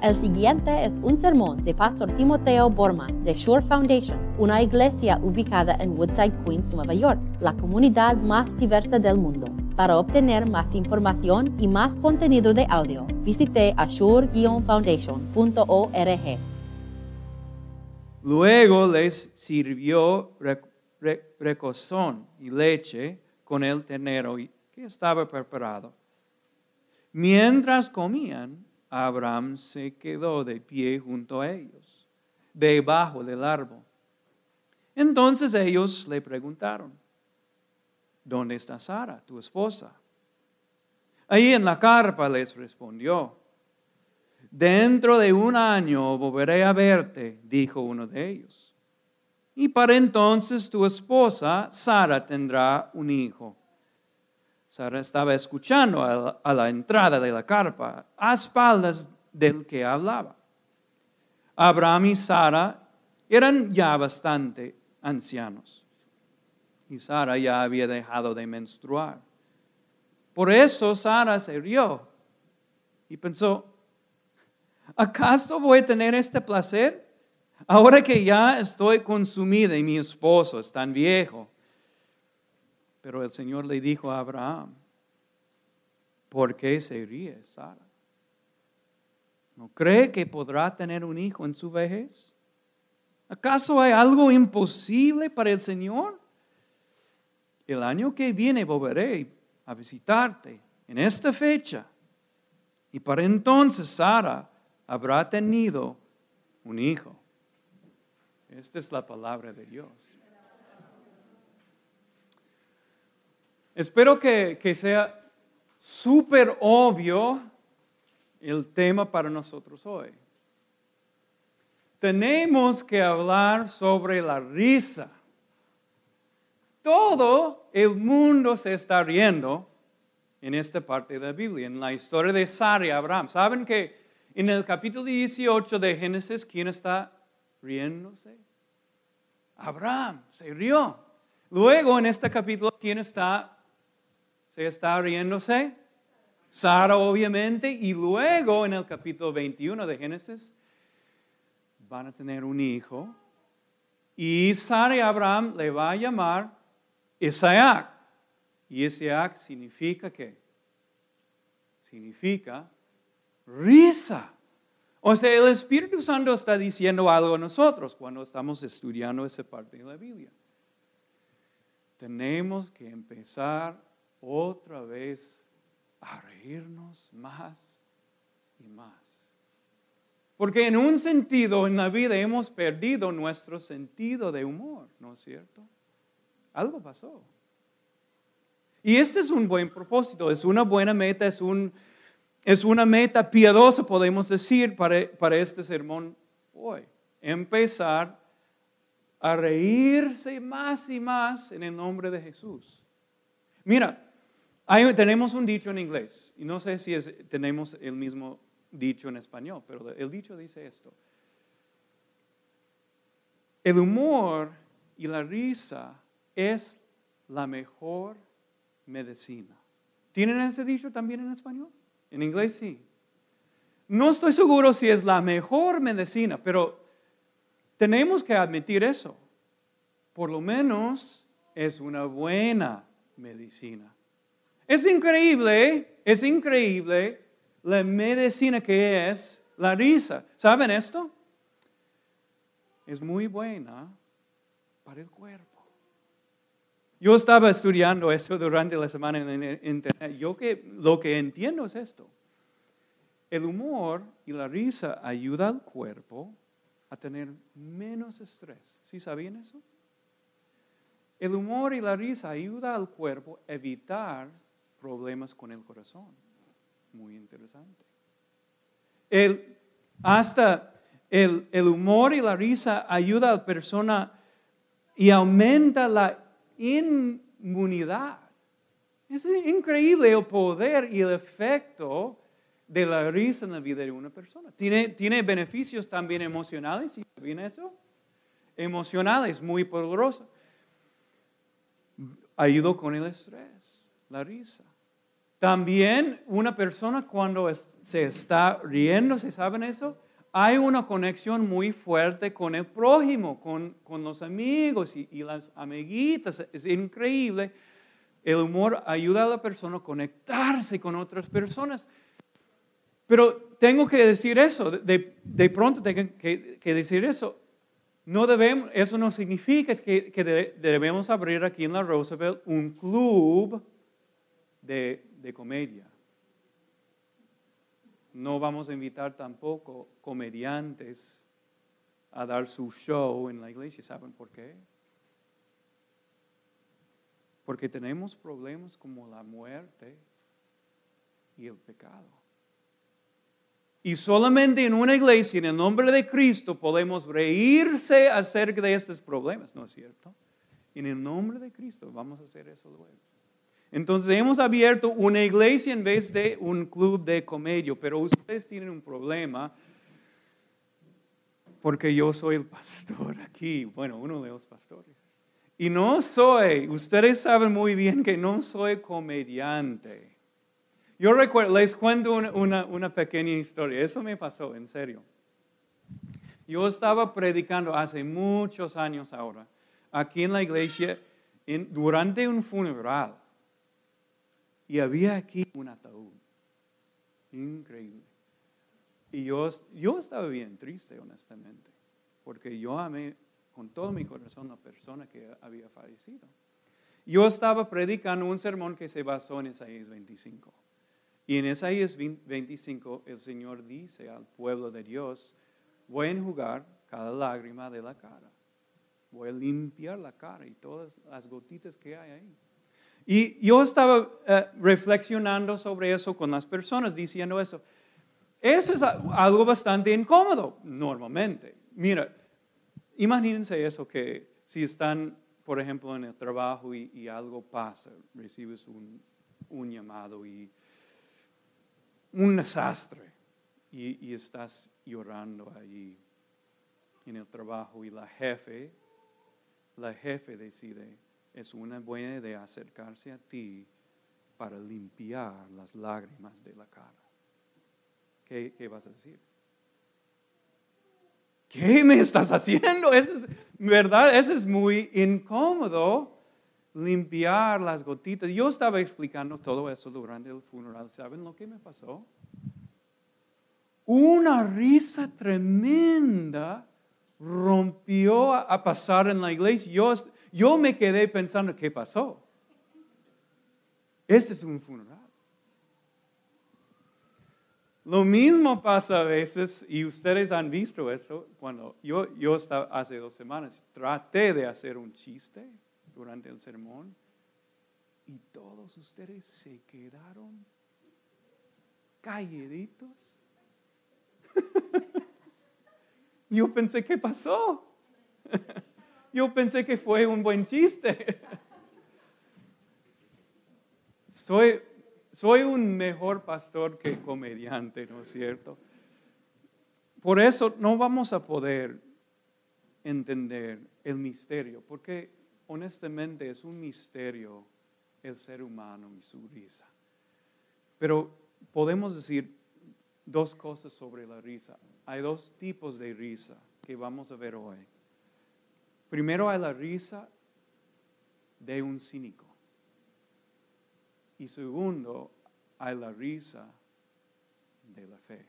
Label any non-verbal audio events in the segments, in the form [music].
El siguiente es un sermón de Pastor Timoteo Borman de Shore Foundation, una iglesia ubicada en Woodside, Queens, Nueva York, la comunidad más diversa del mundo. Para obtener más información y más contenido de audio, visite ashore-foundation.org. Luego les sirvió recozón y leche con el ternero que estaba preparado. Mientras comían, Abraham se quedó de pie junto a ellos, debajo del árbol. Entonces ellos le preguntaron, ¿dónde está Sara, tu esposa? Ahí en la carpa les respondió, dentro de un año volveré a verte, dijo uno de ellos. Y para entonces tu esposa, Sara, tendrá un hijo. Sara estaba escuchando a la, entrada de la carpa, a espaldas del que hablaba. Abraham y Sara eran ya bastante ancianos y Sara ya había dejado de menstruar. Por eso Sara se rió y pensó, ¿acaso voy a tener este placer ahora que ya estoy consumida y mi esposo es tan viejo? Pero el Señor le dijo a Abraham, ¿por qué se ríe Sara? ¿No cree que podrá tener un hijo en su vejez? ¿Acaso hay algo imposible para el Señor? El año que viene volveré a visitarte en esta fecha. Y para entonces Sara habrá tenido un hijo. Esta es la palabra de Dios. Espero que, sea súper obvio el tema para nosotros hoy. Tenemos que hablar sobre la risa. Todo el mundo se está riendo en esta parte de la Biblia, en la historia de Sara y Abraham. ¿Saben que en el capítulo 18 de Génesis, quién está riéndose? Abraham se rió. Luego en este capítulo, ¿quién está se está riéndose. Sara, obviamente, y luego en el capítulo 21 de Génesis van a tener un hijo. Y Sara y Abraham le va a llamar Isaac. Y Isaac significa qué? Significa risa. O sea, el Espíritu Santo está diciendo algo a nosotros cuando estamos estudiando esa parte de la Biblia. Tenemos que empezar otra vez a reírnos más y más. Porque en un sentido en la vida hemos perdido nuestro sentido de humor, ¿no es cierto? Algo pasó. Y este es un buen propósito, es una buena meta, es, un, es una meta piadosa, podemos decir, para, para este sermón hoy. Empezar a reírse más y más en el nombre de Jesús. Mira, tenemos un dicho en inglés, y no sé si tenemos el mismo dicho en español, pero el dicho dice esto. El humor y la risa es la mejor medicina. ¿Tienen ese dicho también en español? En inglés sí. No estoy seguro si es la mejor medicina, pero tenemos que admitir eso. Por lo menos es una buena medicina. Es increíble, es increíble la medicina que es la risa. ¿Saben esto? Es muy buena para el cuerpo. Yo estaba estudiando esto durante la semana en internet. Yo que, lo que entiendo es esto. El humor y la risa ayuda al cuerpo a tener menos estrés. ¿Sí sabían eso? El humor y la risa ayuda al cuerpo a evitar problemas con el corazón. Muy interesante. El, hasta el, el, humor y la risa ayuda a la persona y aumenta la inmunidad. Es increíble el poder y el efecto de la risa en la vida de una persona. Tiene, tiene beneficios también emocionales, ¿sí eso? Emocionales, muy poderoso. Ayuda con el estrés, la risa. También una persona cuando se está riendo, ¿se saben eso? Hay una conexión muy fuerte con el prójimo, con, los amigos y, las amiguitas. Es increíble. El humor ayuda a la persona a conectarse con otras personas. Pero tengo que decir eso, de, pronto tengo que, decir eso. No debemos, eso no significa que, debemos abrir aquí en la Roosevelt un club de, comedia. No vamos a invitar tampoco comediantes a dar su show en la iglesia. ¿Saben por qué? Porque tenemos problemas como la muerte y el pecado. Y solamente en una iglesia, en el nombre de Cristo, podemos reírse acerca de estos problemas, ¿no es cierto? En el nombre de Cristo vamos a hacer eso luego. Entonces hemos abierto una iglesia en vez de un club de comedia, pero ustedes tienen un problema porque yo soy el pastor aquí, bueno, uno de los pastores. Y no soy, ustedes saben muy bien que no soy comediante. Yo recuerdo, les cuento una, pequeña historia. Eso me pasó, en serio. Yo estaba predicando hace muchos años ahora, aquí en la iglesia, durante un funeral. Y había aquí un ataúd. Increíble. Y yo, yo estaba bien triste, honestamente, porque yo amé con todo mi corazón a la persona que había fallecido. Yo estaba predicando un sermón que se basó en Isaías 25. Y en Isaías 25 el Señor dice al pueblo de Dios, voy a enjugar cada lágrima de la cara. Voy a limpiar la cara y todas las gotitas que hay ahí. Y yo estaba eh, reflexionando sobre eso con las personas, diciendo eso. Eso es algo bastante incómodo, normalmente. Mira, imagínense eso, que si están, por ejemplo, en el trabajo y, algo pasa, recibes un, un llamado y un desastre y, estás llorando allí en el trabajo y la jefe, la jefe decide, es una buena idea acercarse a ti para limpiar las lágrimas de la cara. ¿Qué, vas a decir? ¿Qué me estás haciendo? Es, ¿Verdad? Eso es muy incómodo limpiar las gotitas. Yo estaba explicando todo eso durante el funeral. ¿Saben lo que me pasó? Una risa tremenda rompió a, pasar en la iglesia. Yo, yo me quedé pensando, ¿qué pasó? Este es un funeral. Lo mismo pasa a veces, y ustedes han visto eso, cuando yo, yo estaba, hace dos semanas traté de hacer un chiste durante el sermón y todos ustedes se quedaron calladitos. [laughs] Yo pensé que pasó. Yo pensé que fue un buen chiste. Soy, soy un mejor pastor que comediante, ¿no es cierto? Por eso no vamos a poder entender el misterio, porque honestamente es un misterio el ser humano y su risa. Pero podemos decir dos cosas sobre la risa. Hay dos tipos de risa que vamos a ver hoy. Primero hay la risa de un cínico. Y segundo, hay la risa de la fe.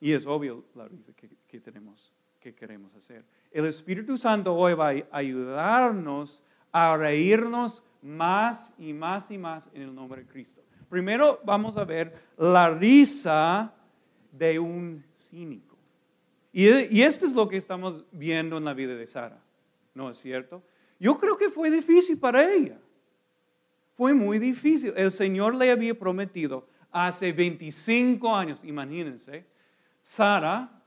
Y es obvio la risa que, tenemos, que queremos hacer. El Espíritu Santo hoy va a ayudarnos a reírnos más y más y más en el nombre de Cristo. Primero vamos a ver la risa de un cínico. Y, y esto es lo que estamos viendo en la vida de Sara, ¿no es cierto? Yo creo que fue difícil para ella. Fue muy difícil. El Señor le había prometido hace 25 años, imagínense, Sara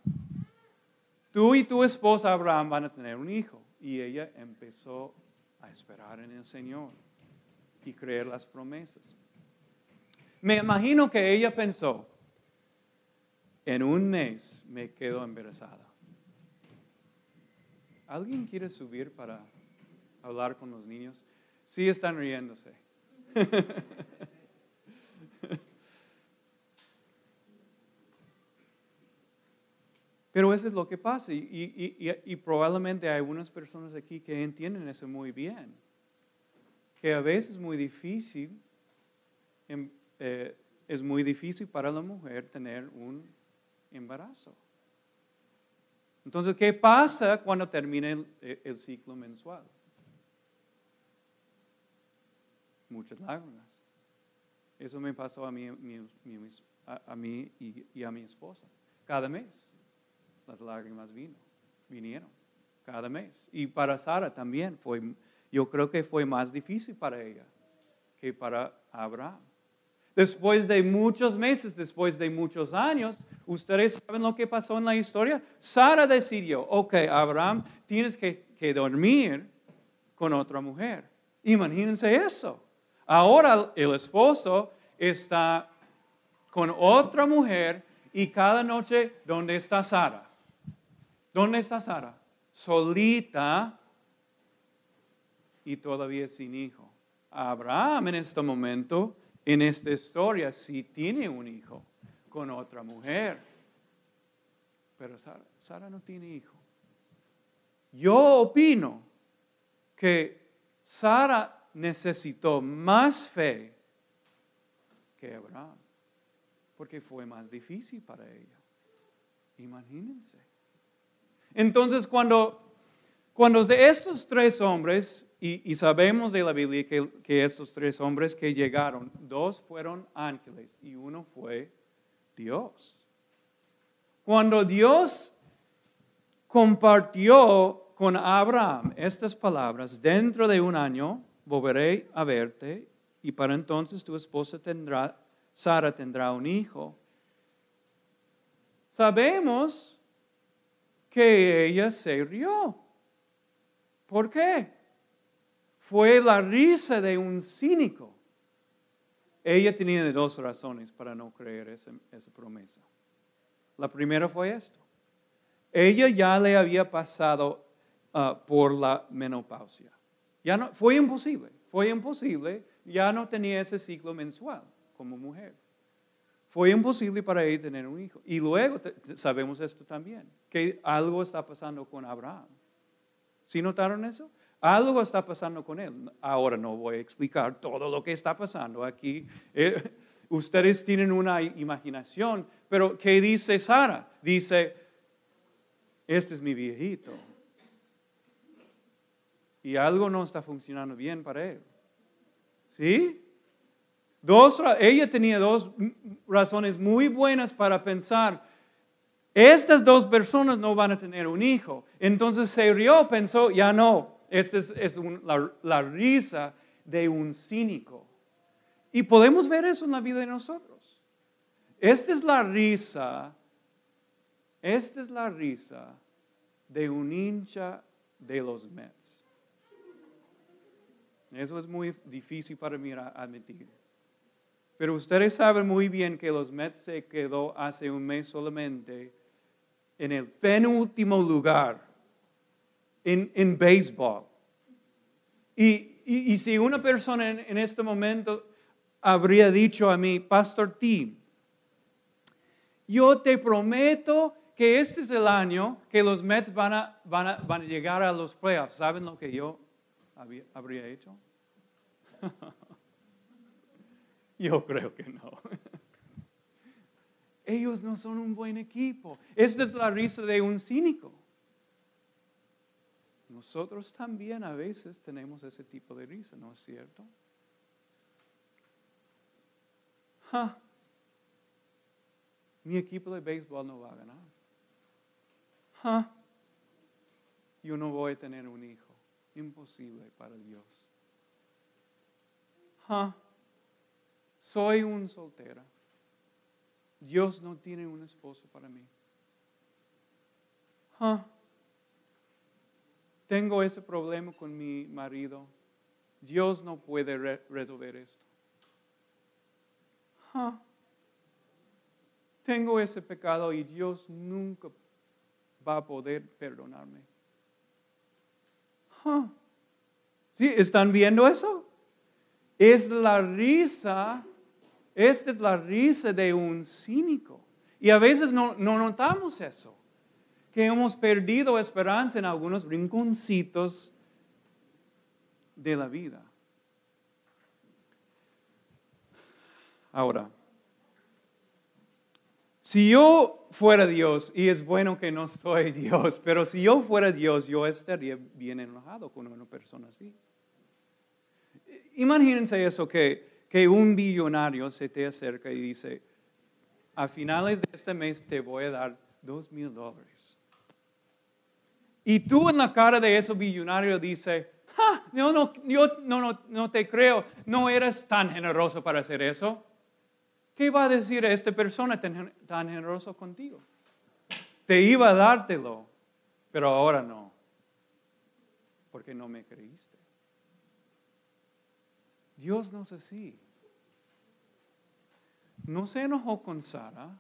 tú y tu esposa Abraham van a tener un hijo. Y ella empezó a esperar en el Señor y creer las promesas. Me imagino que ella pensó, en un mes me quedo embarazada. ¿Alguien quiere subir para hablar con los niños? Sí están riéndose. [laughs] Pero eso es lo que pasa y, probablemente hay unas personas aquí que entienden eso muy bien, que a veces es muy difícil, em, eh, es muy difícil para la mujer tener un embarazo. Entonces, ¿qué pasa cuando termina el, el ciclo mensual? Muchas lágrimas. Eso me pasó a mí y, y a mi esposa. Cada mes las lágrimas vino, vinieron. Cada mes. Y para Sara también fue, yo creo que fue más difícil para ella que para Abraham. Después de muchos meses, después de muchos años, ustedes saben lo que pasó en la historia. Sara decidió, ok, Abraham, tienes que, que dormir con otra mujer. Imagínense eso. Ahora el esposo está con otra mujer y cada noche, ¿dónde está Sara? ¿Dónde está Sara? Solita y todavía sin hijo. Abraham en este momento, en esta historia, sí tiene un hijo con otra mujer. Pero Sara, Sara no tiene hijo. Yo opino que Sara necesitó más fe que Abraham, porque fue más difícil para ella. Imagínense. Entonces, cuando, cuando de estos tres hombres, y, y sabemos de la Biblia que, que estos tres hombres que llegaron, dos fueron ángeles y uno fue Dios. Cuando Dios compartió con Abraham estas palabras, dentro de un año volveré a verte y para entonces tu esposa tendrá, Sara tendrá un hijo. Sabemos que ella se rió. ¿Por qué? Fue la risa de un cínico. Ella tenía dos razones para no creer esa, esa promesa. La primera fue esto. Ella ya le había pasado uh, por la menopausia. Ya no, fue imposible, fue imposible. Ya no tenía ese ciclo mensual como mujer. Fue imposible para ella tener un hijo. Y luego sabemos esto también, que algo está pasando con Abraham. ¿Sí notaron eso? Algo está pasando con él. Ahora no voy a explicar todo lo que está pasando aquí. Eh, ustedes tienen una imaginación, pero ¿qué dice Sara? Dice, este es mi viejito. Y algo no está funcionando bien para él. ¿Sí? Dos, ella tenía dos razones muy buenas para pensar, estas dos personas no van a tener un hijo. Entonces se rió, pensó, ya no, esta es, la, risa de un cínico. Y podemos ver eso en la vida de nosotros. Esta es la risa, esta es la risa de un hincha de los Mets. Eso es muy difícil para mí admitir. Pero ustedes saben muy bien que los Mets se quedó hace un mes solamente en el penúltimo lugar en, en béisbol. Y, y- y si una persona en, en este momento habría dicho a mí, Pastor Tim, yo te prometo que este es el año que los Mets van a, van a, van a llegar a los playoffs. ¿Saben lo que yo había- habría hecho? [laughs] yo creo que no. [laughs] Ellos no son un buen equipo. Esta es la risa de un cínico. Nosotros también a veces tenemos ese tipo de risa, ¿no es cierto? Ja. Mi equipo de béisbol no va a ganar. Yo no voy a tener un hijo. Imposible para Dios. Ja. Soy un soltera. Dios no tiene un esposo para mí. Tengo ese problema con mi marido. Dios no puede re- resolver esto. Tengo ese pecado y Dios nunca va a poder perdonarme. Ja. ¿Sí? ¿Están viendo eso? Es la risa, esta es la risa de un cínico. Y a veces no, no notamos eso. que hemos perdido esperanza en algunos rinconcitos de la vida. Ahora, si yo fuera Dios, y es bueno que no soy [laughs] Dios, pero si yo fuera Dios, yo estaría bien enojado con una persona así. Imagínense eso, que, que un billonario se te acerca y dice, a finales de este mes te voy a dar dos mil dólares. Y tú en la cara de ese billonario dices, no, no, yo no, no, no te creo, no eres tan generoso para hacer eso. ¿Qué va a decir esta persona tan, tan generoso contigo? Te iba a dártelo, pero ahora no, porque no me creíste. Dios no es así. No se enojó con Sara.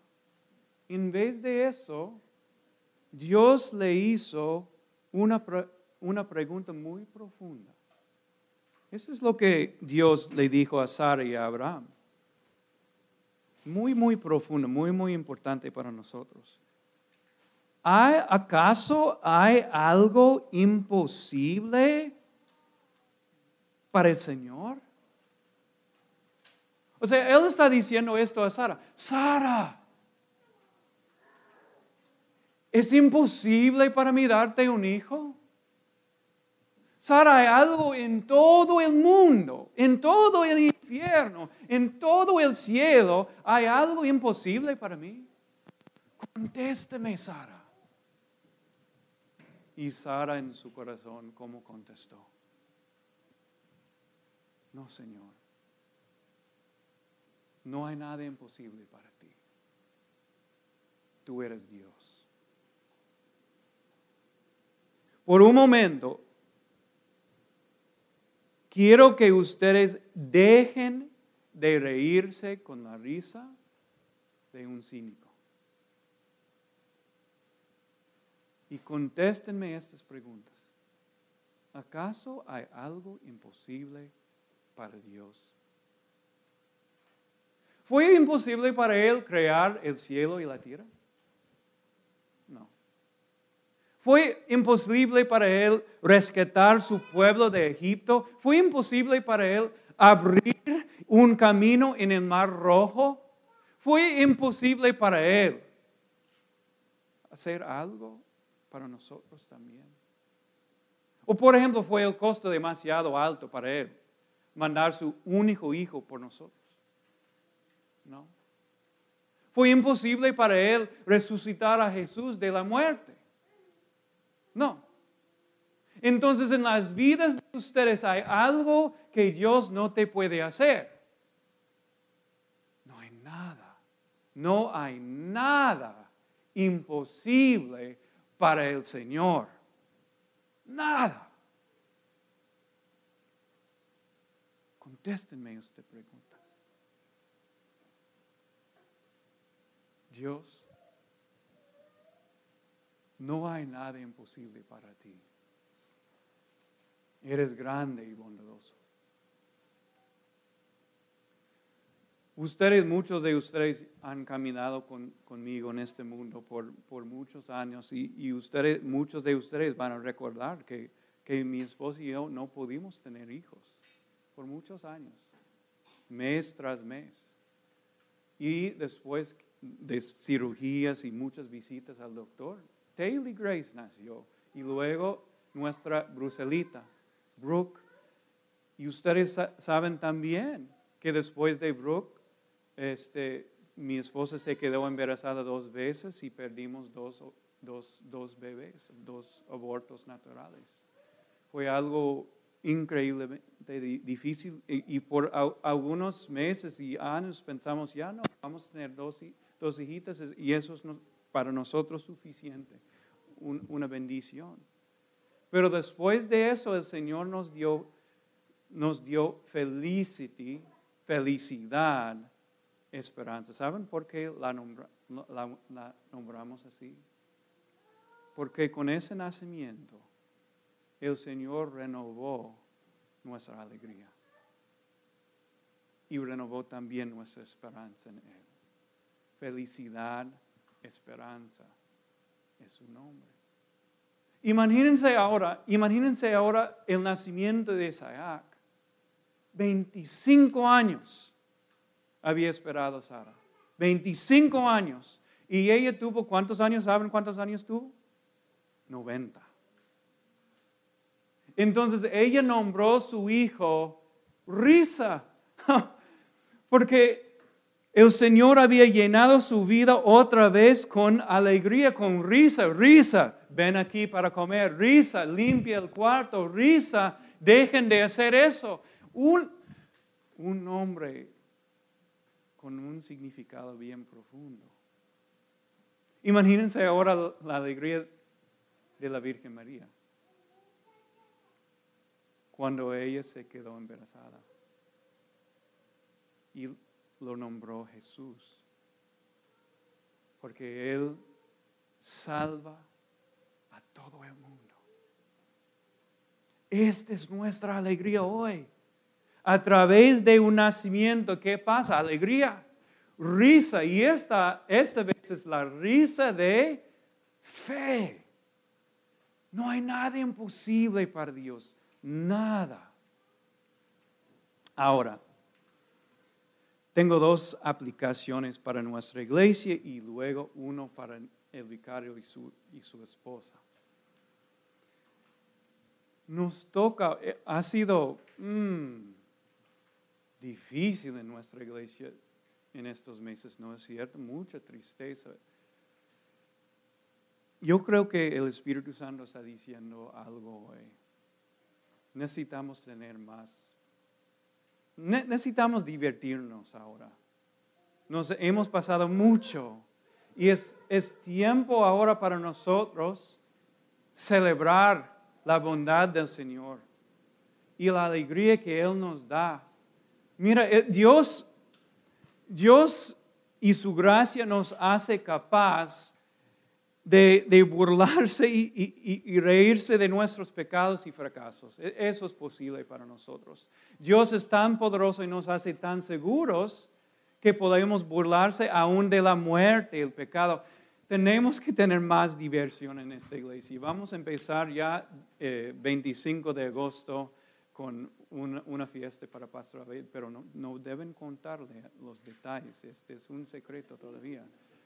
En vez de eso, Dios le hizo una, una pregunta muy profunda. Eso es lo que Dios le dijo a Sara y a Abraham. Muy, muy profundo, muy, muy importante para nosotros. ¿Hay, ¿Acaso hay algo imposible para el Señor? O sea, Él está diciendo esto a Sara. Sara, ¿es imposible para mí darte un hijo? Sara, hay algo en todo el mundo, en todo el infierno, en todo el cielo, hay algo imposible para mí. Contésteme, Sara. Y Sara en su corazón, ¿cómo contestó? No, Señor. No hay nada imposible para ti. Tú eres Dios. Por un momento, quiero que ustedes dejen de reírse con la risa de un cínico. Y contéstenme estas preguntas. ¿Acaso hay algo imposible para Dios? ¿Fue imposible para Él crear el cielo y la tierra? No. ¿Fue imposible para Él rescatar su pueblo de Egipto? ¿Fue imposible para Él abrir un camino en el mar rojo? ¿Fue imposible para Él hacer algo para nosotros también? O por ejemplo, fue el costo demasiado alto para Él mandar su único hijo por nosotros. No. Fue imposible para él resucitar a Jesús de la muerte. No. Entonces en las vidas de ustedes hay algo que Dios no te puede hacer. No hay nada. No hay nada imposible para el Señor. Nada. Contéstenme esta pregunta. Dios, no hay nada imposible para ti. Eres grande y bondadoso. Ustedes, muchos de ustedes han caminado conmigo en este mundo por, muchos años y, ustedes, muchos de ustedes van a recordar que, que mi esposa y yo no pudimos tener hijos por muchos años, mes tras mes. Y después de cirugías y muchas visitas al doctor. Taylor Grace nació y luego nuestra Bruselita, Brooke. Y ustedes saben también que después de Brooke, este, mi esposa se quedó embarazada dos veces y perdimos dos, dos, dos bebés, dos abortos naturales. Fue algo increíblemente difícil y, por algunos meses y años pensamos, ya no, vamos a tener dos, dos hijitas y eso es para nosotros suficiente, una bendición. Pero después de eso el Señor nos dio, nos dio felicity, felicidad, esperanza. ¿Saben por qué la, la nombramos así? Porque con ese nacimiento el Señor renovó nuestra alegría y renovó también nuestra esperanza en Él felicidad, esperanza. es su nombre. Imagínense ahora, imagínense ahora el nacimiento de Isaac. 25 años había esperado Sara. 25 años. Y ella tuvo, ¿cuántos años saben cuántos años tuvo? 90. Entonces ella nombró su hijo Risa, [laughs] porque el Señor había llenado su vida otra vez con alegría, con risa, risa, ven aquí para comer, risa, limpia el cuarto, risa, dejen de hacer eso. Un, un nombre con un significado bien profundo. Imagínense ahora la alegría de la Virgen María cuando ella se quedó embarazada y lo nombró Jesús, porque Él salva a todo el mundo. Esta es nuestra alegría hoy. A través de un nacimiento, ¿qué pasa? Alegría, risa. Y esta, esta vez es la risa de fe. No hay nada imposible para Dios. Nada. Ahora, tengo dos aplicaciones para nuestra iglesia y luego uno para el vicario y su, y su esposa. Nos toca, eh, ha sido mm, difícil en nuestra iglesia en estos meses, ¿no es cierto? Mucha tristeza. Yo creo que el Espíritu Santo está diciendo algo hoy necesitamos tener más. Necesitamos divertirnos ahora. Nos hemos pasado mucho y es, es tiempo ahora para nosotros celebrar la bondad del Señor y la alegría que Él nos da. Mira, eh, Dios, Dios y su gracia nos hace capaz de, burlarse y, reírse de nuestros pecados y fracasos. E, eso es posible para nosotros. Dios es tan poderoso y nos hace tan seguros que podemos burlarse aún de la muerte y el pecado. Tenemos que tener más diversión en esta iglesia. Vamos a empezar ya eh, 25 de agosto con una, fiesta para Pastor Abel, pero no, no deben contarle los detalles. Este es un secreto todavía.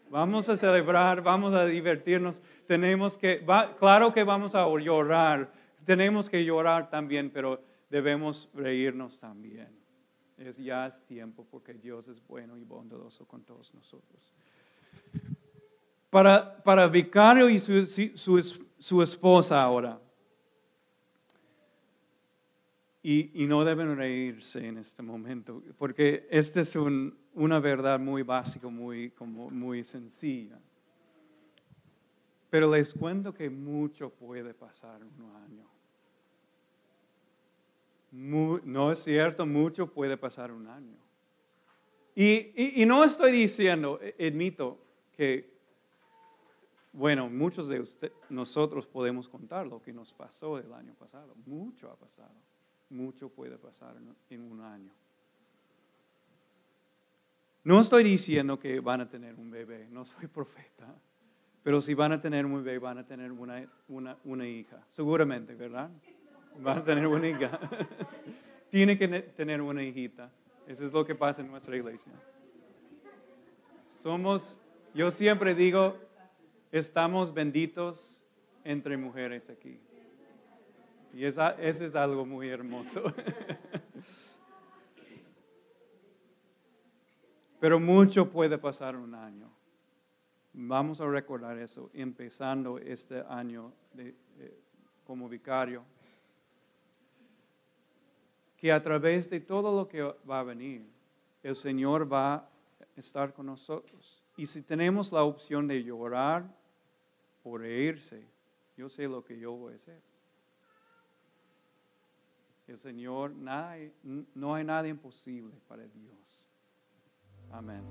Vamos a celebrar, vamos a divertirnos. Tenemos que, claro que vamos a llorar, tenemos que llorar también, pero debemos reírnos también. Es ya es tiempo porque Dios es bueno y bondadoso con todos nosotros. Para, para Vicario y su, su, su esposa ahora. Y, y, no deben reírse en este momento, porque esta es un, una verdad muy básica, muy, como, muy sencilla. Pero les cuento que mucho puede pasar un año. no es cierto, mucho puede pasar un año. Y, y, no estoy diciendo, e, admito que, bueno, muchos de ustedes, nosotros podemos contar lo que nos pasó el año pasado. Mucho ha pasado. Mucho puede pasar en un año. No estoy diciendo que van a tener un bebé, no soy [laughs] profeta, pero si van a tener un bebé, van a tener una, una, hija, seguramente, ¿verdad? Van a tener una hija. [laughs] Tiene que tener una hijita. Eso es lo que pasa en nuestra iglesia. Somos, yo siempre digo, estamos benditos entre mujeres aquí. Y esa, eso es algo muy hermoso. [laughs] Pero mucho puede pasar un año. Vamos a recordar eso empezando este año de, como vicario. Que a través de todo lo que va a venir, el Señor va a estar con nosotros. Y si tenemos la opción de llorar o reírse, yo sé lo que yo voy a hacer. El Señor, no hay nada imposible para Dios. Amen.